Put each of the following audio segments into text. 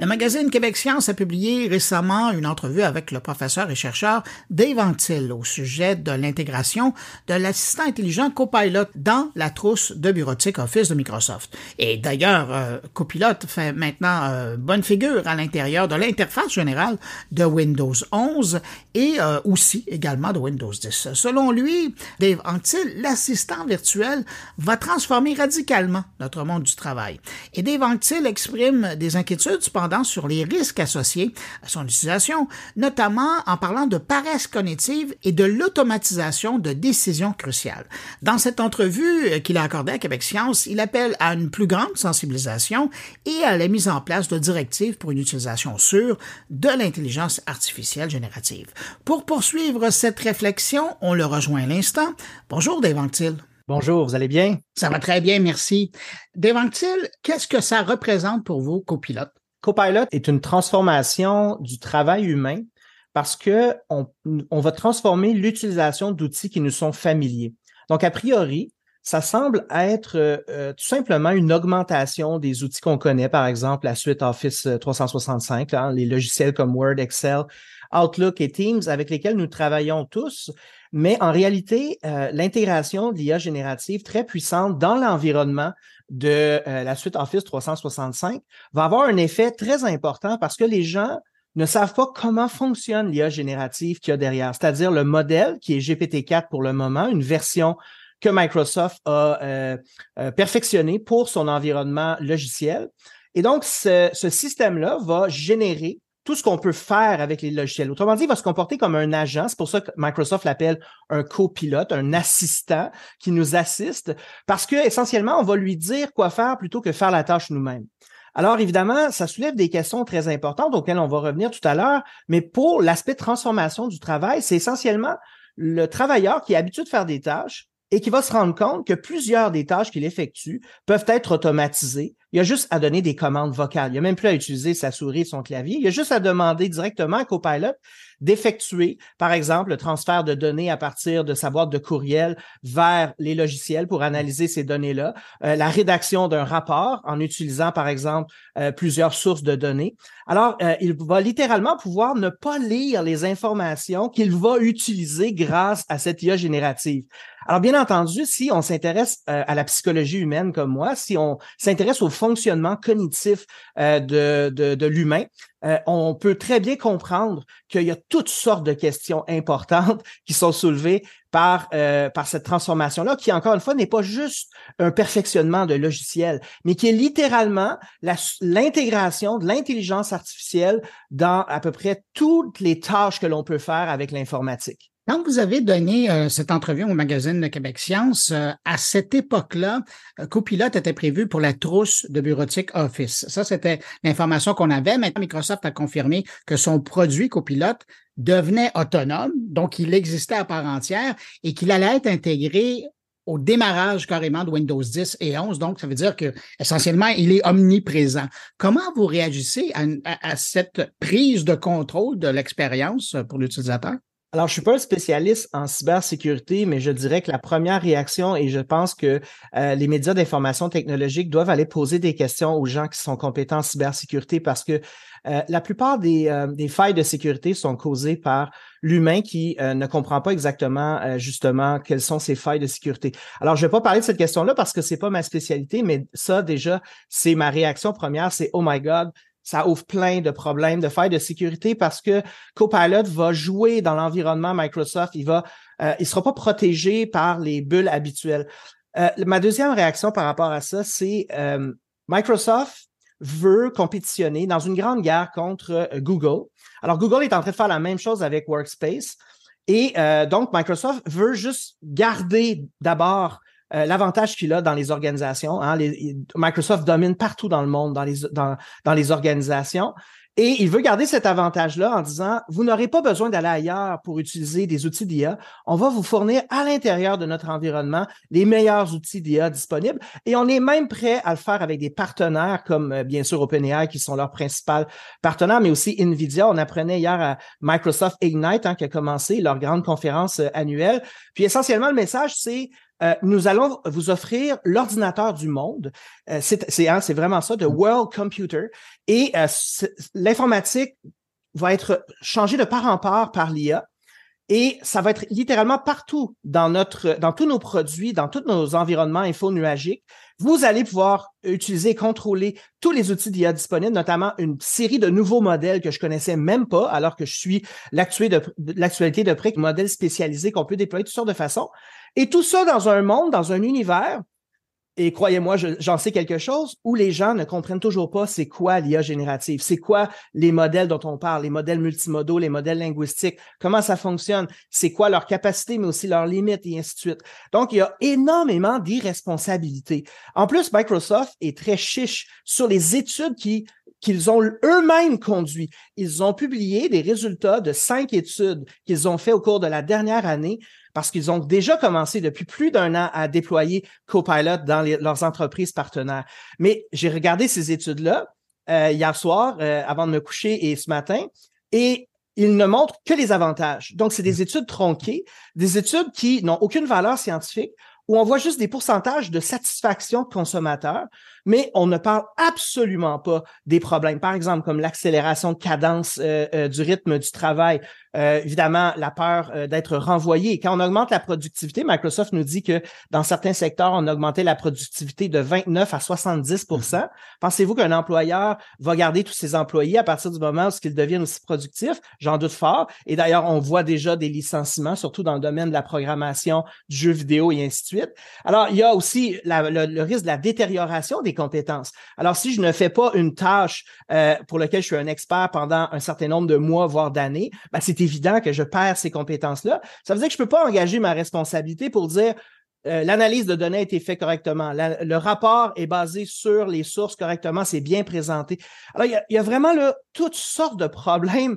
Le magazine Québec Science a publié récemment une entrevue avec le professeur et chercheur Dave Antil au sujet de l'intégration de l'assistant intelligent Copilot dans la trousse de bureautique Office de Microsoft. Et d'ailleurs, euh, Copilot fait maintenant euh, bonne figure à l'intérieur de l'interface générale de Windows 11 et euh, aussi également de Windows 10. Selon lui, Dave Antil, l'assistant virtuel va transformer radicalement notre monde du travail. Et Dave Antil exprime des inquiétudes sur les risques associés à son utilisation, notamment en parlant de paresse cognitive et de l'automatisation de décisions cruciales. Dans cette entrevue qu'il a accordée à Québec Science, il appelle à une plus grande sensibilisation et à la mise en place de directives pour une utilisation sûre de l'intelligence artificielle générative. Pour poursuivre cette réflexion, on le rejoint à l'instant. Bonjour Dave Anctil. Bonjour, vous allez bien? Ça va très bien, merci. Dave Anctil, qu'est-ce que ça représente pour vous, copilote? Copilot est une transformation du travail humain parce que on, va transformer l'utilisation d'outils qui nous sont familiers. Donc, a priori, ça semble être euh, tout simplement une augmentation des outils qu'on connaît, par exemple la suite Office 365, hein, les logiciels comme Word, Excel, Outlook et Teams avec lesquels nous travaillons tous. Mais en réalité, euh, l'intégration de l'IA générative très puissante dans l'environnement de euh, la suite Office 365 va avoir un effet très important parce que les gens ne savent pas comment fonctionne l'IA générative qu'il y a derrière, c'est-à-dire le modèle qui est GPT-4 pour le moment, une version que Microsoft a euh, euh, perfectionné pour son environnement logiciel. Et donc, ce, ce système-là va générer tout ce qu'on peut faire avec les logiciels. Autrement dit, il va se comporter comme un agent. C'est pour ça que Microsoft l'appelle un copilote, un assistant qui nous assiste, parce que essentiellement, on va lui dire quoi faire plutôt que faire la tâche nous-mêmes. Alors, évidemment, ça soulève des questions très importantes auxquelles on va revenir tout à l'heure, mais pour l'aspect transformation du travail, c'est essentiellement le travailleur qui est habitué de faire des tâches et qui va se rendre compte que plusieurs des tâches qu'il effectue peuvent être automatisées. Il a juste à donner des commandes vocales. Il n'y a même plus à utiliser sa souris et son clavier. Il a juste à demander directement à Copilot d'effectuer, par exemple, le transfert de données à partir de sa boîte de courriel vers les logiciels pour analyser ces données-là, euh, la rédaction d'un rapport en utilisant, par exemple, euh, plusieurs sources de données. Alors, euh, il va littéralement pouvoir ne pas lire les informations qu'il va utiliser grâce à cette IA générative. Alors, bien entendu, si on s'intéresse à la psychologie humaine comme moi, si on s'intéresse au fonctionnement cognitif de, de, de l'humain, euh, on peut très bien comprendre qu'il y a toutes sortes de questions importantes qui sont soulevées par, euh, par cette transformation-là, qui, encore une fois, n'est pas juste un perfectionnement de logiciel, mais qui est littéralement l'intégration de l'intelligence artificielle dans à peu près toutes les tâches que l'on peut faire avec l'informatique. Quand vous avez donné euh, cette entrevue au magazine de Québec Science, euh, à cette époque-là, euh, Copilote était prévu pour la trousse de bureautique Office. Ça, c'était l'information qu'on avait. Maintenant, Microsoft a confirmé que son produit Copilote devenait autonome, donc il existait à part entière et qu'il allait être intégré au démarrage carrément de Windows 10 et 11. Donc, ça veut dire que essentiellement, il est omniprésent. Comment vous réagissez à cette prise de contrôle de l'expérience pour l'utilisateur? Alors, je suis pas un spécialiste en cybersécurité, mais je dirais que la première réaction, et je pense que euh, les médias d'information technologique doivent aller poser des questions aux gens qui sont compétents en cybersécurité parce que euh, la plupart des, euh, des, failles de sécurité sont causées par l'humain qui ne comprend pas exactement justement quelles sont ces failles de sécurité. Alors, je vais pas parler de cette question-là parce que c'est pas ma spécialité, mais ça déjà, c'est ma réaction première, c'est oh my God, ça ouvre plein de problèmes, de failles de sécurité parce que Copilot va jouer dans l'environnement Microsoft. Il va, euh, il sera pas protégé par les bulles habituelles. Euh, ma deuxième réaction par rapport à ça, c'est euh, Microsoft veut compétitionner dans une grande guerre contre Google. Alors, Google est en train de faire la même chose avec Workspace. Et donc, Microsoft veut juste garder d'abord euh, l'avantage qu'il a dans les organisations. Hein, Microsoft domine partout dans le monde, dans les, dans, dans les organisations. Et il veut garder cet avantage-là en disant, vous n'aurez pas besoin d'aller ailleurs pour utiliser des outils d'IA. On va vous fournir à l'intérieur de notre environnement les meilleurs outils d'IA disponibles. Et on est même prêt à le faire avec des partenaires comme, euh, bien sûr, OpenAI, qui sont leurs principaux partenaires, mais aussi NVIDIA. On apprenait hier à Microsoft Ignite, hein, qui a commencé leur grande conférence euh, annuelle. Puis essentiellement, le message, c'est euh, nous allons vous offrir l'ordinateur du monde. Euh, c'est hein, vraiment ça, the World Computer. Et euh, l'informatique va être changée de part en part par l'IA. Et ça va être littéralement partout dans notre, dans tous nos produits, dans tous nos environnements info nuagiques. Vous allez pouvoir utiliser et contrôler tous les outils d'IA disponibles, notamment une série de nouveaux modèles que je connaissais même pas, alors que je suis l'actualité de, de près, modèles spécialisés qu'on peut déployer de toutes sortes de façons. Et tout ça dans un monde, dans un univers et croyez-moi, j'en sais quelque chose, où les gens ne comprennent toujours pas c'est quoi l'IA générative, c'est quoi les modèles dont on parle, les modèles multimodaux, les modèles linguistiques, comment ça fonctionne, c'est quoi leur capacité, mais aussi leurs limites et ainsi de suite. Donc, il y a énormément d'irresponsabilités. En plus, Microsoft est très chiche sur les études qui qu'ils ont eux-mêmes conduit. Ils ont publié des résultats de cinq études qu'ils ont fait au cours de la dernière année parce qu'ils ont déjà commencé depuis plus d'un an à déployer Copilot dans leurs entreprises partenaires. Mais j'ai regardé ces études-là euh, hier soir, euh, avant de me coucher et ce matin, et ils ne montrent que les avantages. Donc, c'est des mmh. études tronquées, des études qui n'ont aucune valeur scientifique, où on voit juste des pourcentages de satisfaction de consommateurs, mais on ne parle absolument pas des problèmes. Par exemple, comme l'accélération de cadence euh, euh, du rythme du travail, euh, évidemment, la peur d'être renvoyé. Quand on augmente la productivité, Microsoft nous dit que dans certains secteurs, on a augmenté la productivité de 29 à 70 mm-hmm. Pensez-vous qu'un employeur va garder tous ses employés à partir du moment où ils deviennent aussi productifs? J'en doute fort. Et d'ailleurs, on voit déjà des licenciements, surtout dans le domaine de la programmation, du jeu vidéo et ainsi de suite. Alors, il y a aussi le, risque de la détérioration des compétences. Alors, si je ne fais pas une tâche euh, pour laquelle je suis un expert pendant un certain nombre de mois, voire d'années, ben, c'est évident que je perds ces compétences-là. Ça veut dire que je ne peux pas engager ma responsabilité pour dire euh, l'analyse de données a été faite correctement. le rapport est basé sur les sources correctement, c'est bien présenté. Alors, il y a, vraiment toutes sortes de problèmes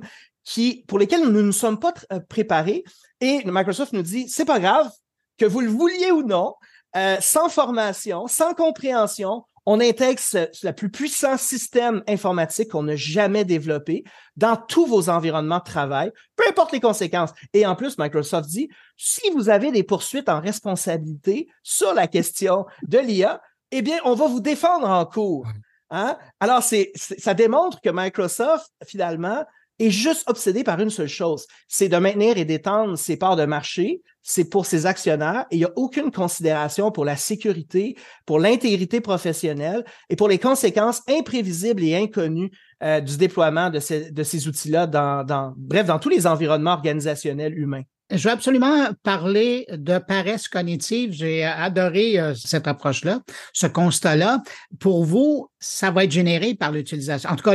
pour lesquels nous ne sommes pas euh, préparés. Et Microsoft nous dit, c'est pas grave, que vous le vouliez ou non, euh, sans formation, sans compréhension, on intègre le plus puissant système informatique qu'on a jamais développé dans tous vos environnements de travail, peu importe les conséquences. Et en plus, Microsoft dit, si vous avez des poursuites en responsabilité sur la question de l'IA, eh bien, on va vous défendre en cours. Hein? Alors, c'est, ça démontre que Microsoft, finalement, est juste obsédé par une seule chose, c'est de maintenir et d'étendre ses parts de marché, c'est pour ses actionnaires et il n'y a aucune considération pour la sécurité, pour l'intégrité professionnelle et pour les conséquences imprévisibles et inconnues euh, du déploiement de ces, outils-là dans, dans, bref, dans tous les environnements organisationnels humains. Je veux absolument parler de paresse cognitive. J'ai adoré euh, cette approche-là, ce constat-là. Pour vous, ça va être généré par l'utilisation. En tout cas,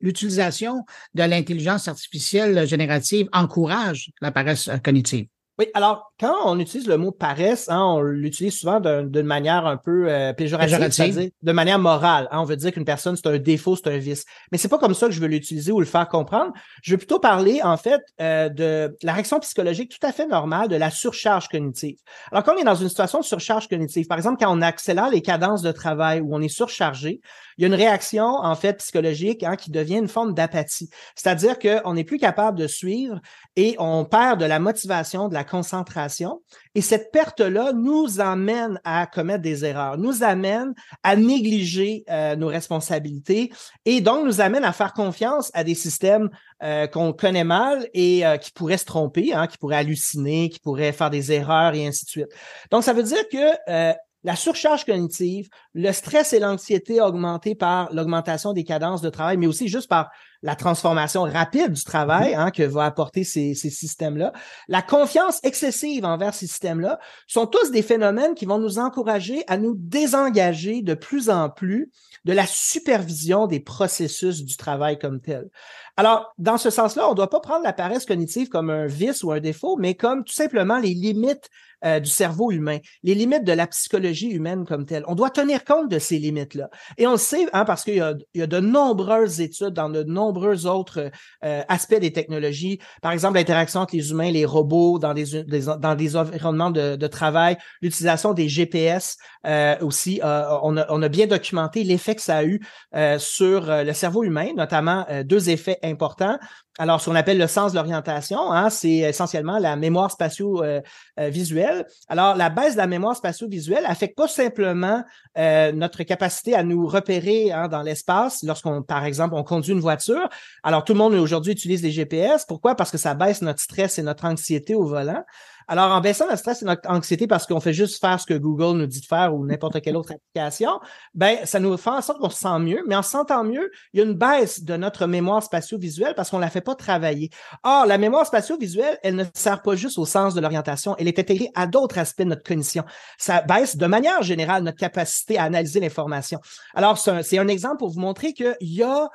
l'utilisation de l'intelligence artificielle générative encourage la paresse cognitive. Oui, alors quand on utilise le mot paresse, hein, on l'utilise souvent d'une manière un peu euh, péjorative, c'est-à-dire de manière morale. Hein, on veut dire qu'une personne c'est un défaut, c'est un vice. Mais c'est pas comme ça que je veux l'utiliser ou le faire comprendre. Je veux plutôt parler en fait euh, de la réaction psychologique tout à fait normale de la surcharge cognitive. Alors quand on est dans une situation de surcharge cognitive, par exemple quand on accélère les cadences de travail ou on est surchargé, il y a une réaction en fait psychologique hein, qui devient une forme d'apathie. C'est-à-dire qu'on n'est plus capable de suivre et on perd de la motivation, de la concentration. Et cette perte-là nous amène à commettre des erreurs, nous amène à négliger euh, nos responsabilités et donc nous amène à faire confiance à des systèmes euh, qu'on connaît mal et euh, qui pourraient se tromper, hein, qui pourraient halluciner, qui pourraient faire des erreurs et ainsi de suite. Donc ça veut dire que la surcharge cognitive, le stress et l'anxiété augmentés par l'augmentation des cadences de travail, mais aussi juste par la transformation rapide du travail hein, que va apporter ces, ces systèmes-là, la confiance excessive envers ces systèmes-là, sont tous des phénomènes qui vont nous encourager à nous désengager de plus en plus de la supervision des processus du travail comme tel. Alors, dans ce sens-là, on ne doit pas prendre la paresse cognitive comme un vice ou un défaut, mais comme tout simplement les limites euh, du cerveau humain, les limites de la psychologie humaine comme telle. On doit tenir compte de ces limites-là. Et on le sait, hein, parce qu'il y, y, a de nombreuses études dans de nombreux autres euh, aspects des technologies. Par exemple, l'interaction entre les humains les robots dans des, environnements de, travail, l'utilisation des GPS euh, aussi. on, a, bien documenté l'effet que ça a eu sur le cerveau humain, notamment deux effets importants. Alors, ce qu'on appelle le sens de l'orientation, hein, c'est essentiellement la mémoire spatio-visuelle. spatio-visuelle. Alors, la baisse de la mémoire spatio-visuelle affecte pas simplement euh, notre capacité à nous repérer hein, dans l'espace lorsqu'on, par exemple, on conduit une voiture. Alors, tout le monde aujourd'hui utilise les GPS. Pourquoi? Parce que ça baisse notre stress et notre anxiété au volant. Alors, en baissant notre stress et notre anxiété parce qu'on fait juste faire ce que Google nous dit de faire ou n'importe quelle autre application, ben, ça nous fait en sorte qu'on se sent mieux. Mais en se sentant mieux, il y a une baisse de notre mémoire spatio-visuelle parce qu'on ne la fait pas travailler. Or, la mémoire spatio-visuelle, elle ne sert pas juste au sens de l'orientation. Elle est intégrée à d'autres aspects de notre cognition. Ça baisse de manière générale notre capacité à analyser l'information. Alors, c'est un, un exemple pour vous montrer qu'il y a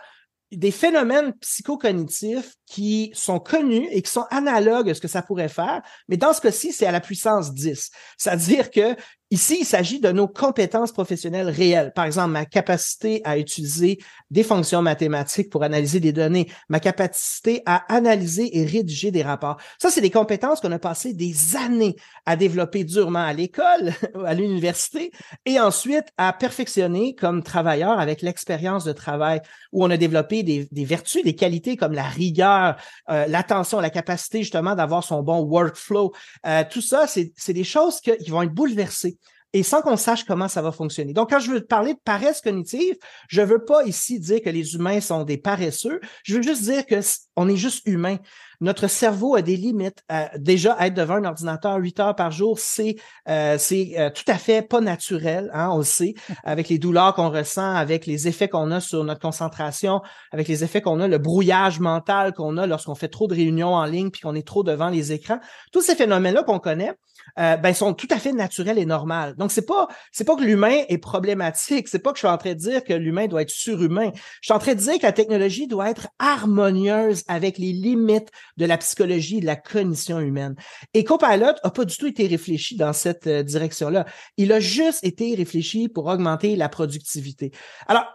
des phénomènes psychocognitifs qui sont connus et qui sont analogues à ce que ça pourrait faire, mais dans ce cas-ci, c'est à la puissance 10. C'est-à-dire que Ici, il s'agit de nos compétences professionnelles réelles. Par exemple, ma capacité à utiliser des fonctions mathématiques pour analyser des données, ma capacité à analyser et rédiger des rapports. Ça, c'est des compétences qu'on a passé des années à développer durement à l'école, à l'université, et ensuite à perfectionner comme travailleur avec l'expérience de travail, où on a développé des, vertus, des qualités comme la rigueur, euh, l'attention, la capacité justement d'avoir son bon workflow. Euh, tout ça, c'est des choses qui vont être bouleversées et sans qu'on sache comment ça va fonctionner. Donc, quand je veux parler de paresse cognitive, je veux pas ici dire que les humains sont des paresseux. Je veux juste dire que on est juste humain. Notre cerveau a des limites. Euh, déjà, être devant un ordinateur huit heures par jour, c'est euh, euh, tout à fait pas naturel. Hein, on le sait, avec les douleurs qu'on ressent, avec les effets qu'on a sur notre concentration, avec les effets qu'on a, le brouillage mental qu'on a lorsqu'on fait trop de réunions en ligne puis qu'on est trop devant les écrans. Tous ces phénomènes-là qu'on connaît, euh, ben, sont tout à fait naturels et normaux. Donc, c'est pas, c'est pas que l'humain est problématique. C'est pas que je suis en train de dire que l'humain doit être surhumain. Je suis en train de dire que la technologie doit être harmonieuse avec les limites de la psychologie et de la cognition humaine. Et Copilot a pas du tout été réfléchi dans cette euh, direction-là. Il a juste été réfléchi pour augmenter la productivité. Alors,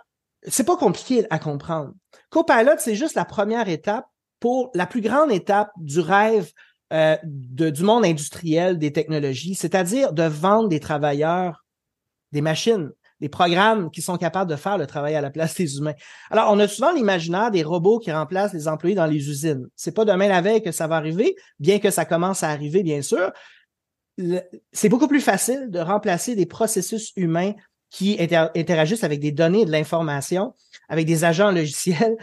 c'est pas compliqué à comprendre. Copilot, c'est juste la première étape pour la plus grande étape du rêve euh, de, du monde industriel des technologies, c'est-à-dire de vendre des travailleurs, des machines, des programmes qui sont capables de faire le travail à la place des humains. Alors, on a souvent l'imaginaire des robots qui remplacent les employés dans les usines. C'est pas demain la veille que ça va arriver, bien que ça commence à arriver, bien sûr. C'est beaucoup plus facile de remplacer des processus humains qui interagissent avec des données et de l'information, avec des agents logiciels,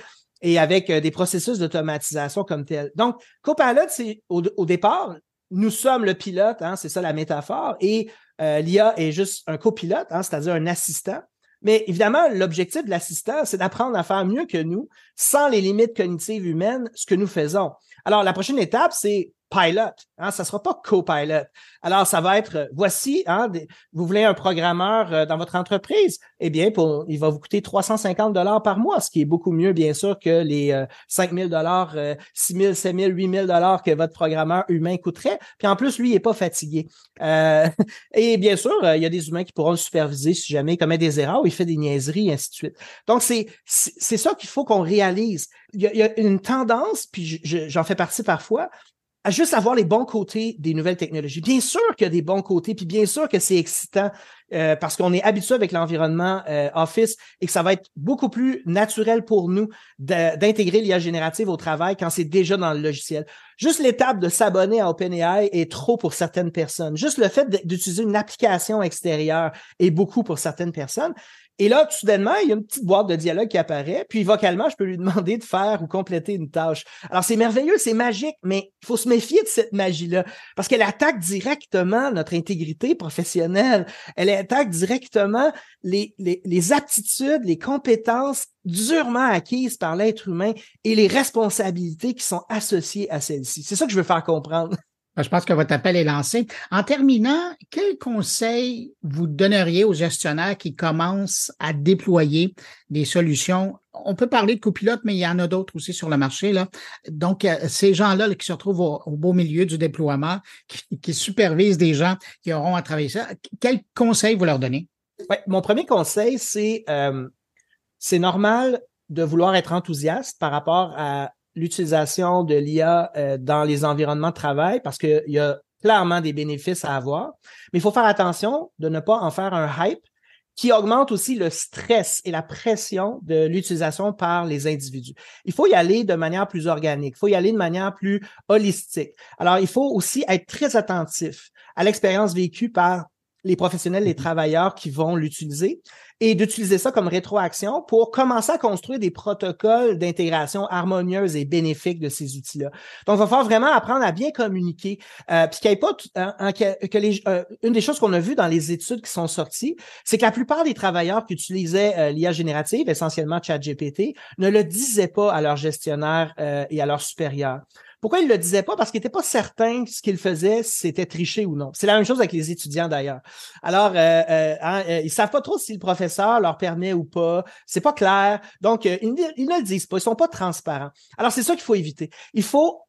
et avec euh, des processus d'automatisation comme tel. Donc, Copilot, c'est au, départ, nous sommes le pilote, hein, c'est ça la métaphore, et euh, l'IA est juste un copilote, hein, c'est-à-dire un assistant. Mais évidemment, l'objectif de l'assistant, c'est d'apprendre à faire mieux que nous, sans les limites cognitives humaines, ce que nous faisons. Alors, la prochaine étape, c'est pilot. Hein, ça ne sera pas co-pilot. Alors, ça va être, voici, hein, vous voulez un programmeur euh, dans votre entreprise, eh bien, pour, il va vous coûter 350 dollars par mois, ce qui est beaucoup mieux, bien sûr, que les euh, 5 000 dollars, 6 000, 7 000, 8 000 dollars que votre programmeur humain coûterait. Puis en plus, lui, il n'est pas fatigué. Euh, et bien sûr, euh, il y a des humains qui pourront le superviser si jamais il commet des erreurs ou il fait des niaiseries, et ainsi de suite. Donc, c'est, c'est ça qu'il faut qu'on réalise. Il y, a, il y, a, une tendance, puis j'en fais partie parfois, à juste avoir les bons côtés des nouvelles technologies. Bien sûr qu'il y a des bons côtés, puis bien sûr que c'est excitant euh, parce qu'on est habitué avec l'environnement euh, Office et que ça va être beaucoup plus naturel pour nous d'intégrer l'IA générative au travail quand c'est déjà dans le logiciel. Juste l'étape de s'abonner à OpenAI est trop pour certaines personnes. Juste le fait d'utiliser une application extérieure est beaucoup pour certaines personnes. Et là, soudainement, il y a une petite boîte de dialogue qui apparaît, puis vocalement, je peux lui demander de faire ou compléter une tâche. Alors, c'est merveilleux, c'est magique, mais il faut se méfier de cette magie-là, parce qu'elle attaque directement notre intégrité professionnelle. Elle attaque directement les, les, les aptitudes, les compétences durement acquises par l'être humain et les responsabilités qui sont associées à celles-ci. C'est ça que je veux faire comprendre. Je pense que votre appel est lancé. En terminant, quel conseil vous donneriez aux gestionnaires qui commencent à déployer des solutions? On peut parler de copilote, mais il y en a d'autres aussi sur le marché. Là. Donc, euh, ces gens-là qui se retrouvent au, beau milieu du déploiement, qui, supervisent des gens qui auront à travailler ça, quel conseil vous leur donnez? Mon premier conseil, c'est euh, c'est normal de vouloir être enthousiaste par rapport à l'utilisation de l'IA euh, dans les environnements de travail parce qu'il y a clairement des bénéfices à avoir. Mais il faut faire attention de ne pas en faire un hype qui augmente aussi le stress et la pression de l'utilisation par les individus. Il faut y aller de manière plus organique, il faut y aller de manière plus holistique. Alors, il faut aussi être très attentif à l'expérience vécue par les professionnels, les mm-hmm. travailleurs qui vont l'utiliser et d'utiliser ça comme rétroaction pour commencer à construire des protocoles d'intégration harmonieuse et bénéfiques de ces outils-là. Donc, il va falloir vraiment apprendre à bien communiquer. Euh, puis qu'il n'y ait pas que, les, euh, une des choses qu'on a vues dans les études qui sont sorties, c'est que la plupart des travailleurs qui utilisaient euh, l'IA générative, essentiellement ChatGPT, ne le disaient pas à leur gestionnaire euh, et à leur supérieur. Pourquoi il le disait pas? Parce qu'il n'était pas certain que ce qu'il faisait, c'était tricher ou non. C'est la même chose avec les étudiants d'ailleurs. Alors, euh, euh, hein, euh, ils savent pas trop si le professeur leur permet ou pas. C'est pas clair. Donc, ils, ils, ne le disent pas. Ils sont pas transparents. Alors, c'est ça qu'il faut éviter. Il faut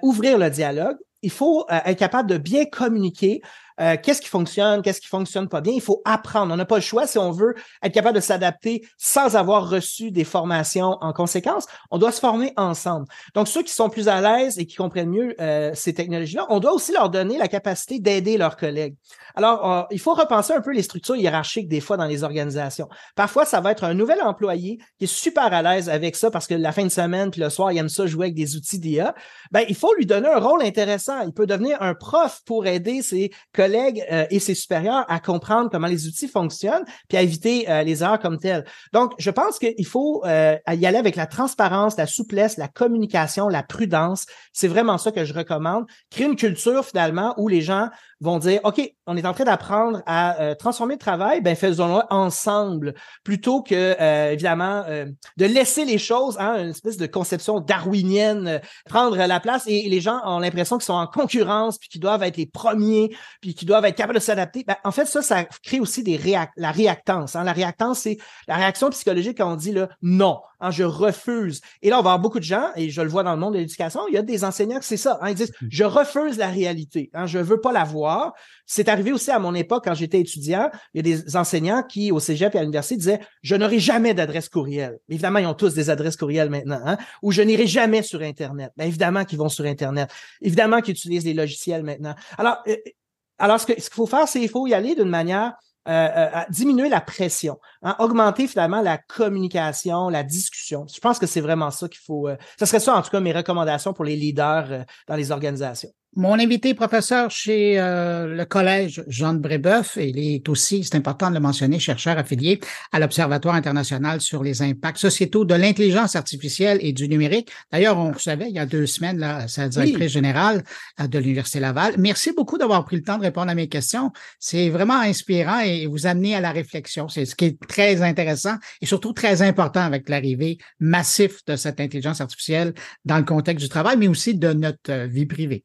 ouvrir le dialogue. Il faut être capable de bien communiquer euh, qu'est-ce qui fonctionne, qu'est-ce qui fonctionne pas bien? Il faut apprendre. On n'a pas le choix si on veut être capable de s'adapter sans avoir reçu des formations en conséquence. On doit se former ensemble. Donc, ceux qui sont plus à l'aise et qui comprennent mieux euh, ces technologies-là, on doit aussi leur donner la capacité d'aider leurs collègues. Alors, euh, il faut repenser un peu les structures hiérarchiques des fois dans les organisations. Parfois, ça va être un nouvel employé qui est super à l'aise avec ça parce que la fin de semaine puis le soir, il aime ça jouer avec des outils d'IA. Ben, il faut lui donner un rôle intéressant. Il peut devenir un prof pour aider ses collègues collègues euh, et ses supérieurs à comprendre comment les outils fonctionnent, puis à éviter euh, les erreurs comme telles. Donc, je pense qu'il faut euh, y aller avec la transparence, la souplesse, la communication, la prudence. C'est vraiment ça que je recommande. Créer une culture finalement où les gens vont dire, OK, on est en train d'apprendre à euh, transformer le travail, ben faisons-le ensemble, plutôt que, euh, évidemment, euh, de laisser les choses, hein, une espèce de conception darwinienne, prendre la place et, les gens ont l'impression qu'ils sont en concurrence, puis qu'ils doivent être les premiers, puis qu'ils doivent être capables de s'adapter. Ben, en fait, ça, ça crée aussi des la réactance. Hein. La réactance, c'est la réaction psychologique quand on dit là, non, hein, je refuse. Et là, on va avoir beaucoup de gens, et je le vois dans le monde de l'éducation, il y a des enseignants que c'est ça. Hein, ils disent, mmh. je refuse la réalité, hein, je veux pas la voir c'est arrivé aussi à mon époque quand j'étais étudiant. Il y a des enseignants qui, au cégep et à l'université, disaient Je n'aurai jamais d'adresse courriel. Évidemment, ils ont tous des adresses courriel maintenant. Hein? Ou je n'irai jamais sur Internet. Bien, évidemment qu'ils vont sur Internet. Évidemment qu'ils utilisent les logiciels maintenant. Alors, euh, alors ce qu'il faut faire, c'est qu'il faut y aller d'une manière euh, euh, diminuer la pression, hein, augmenter finalement la communication, la discussion. Je pense que c'est vraiment ça qu'il faut. Euh, ça serait ça, en tout cas, mes recommandations pour les leaders dans les organisations. Mon invité professeur chez euh, le collège Jean de Brébeuf, il est aussi, c'est important de le mentionner, chercheur affilié à l'Observatoire international sur les impacts sociétaux de l'intelligence artificielle et du numérique. D'ailleurs, on savait il y a deux semaines, là, sa directrice générale euh, de l'Université Laval. Merci beaucoup d'avoir pris le temps de répondre à mes questions. C'est vraiment inspirant et vous amener à la réflexion. C'est ce qui est très intéressant et surtout très important avec l'arrivée massive de cette intelligence artificielle dans le contexte du travail, mais aussi de notre euh, vie privée.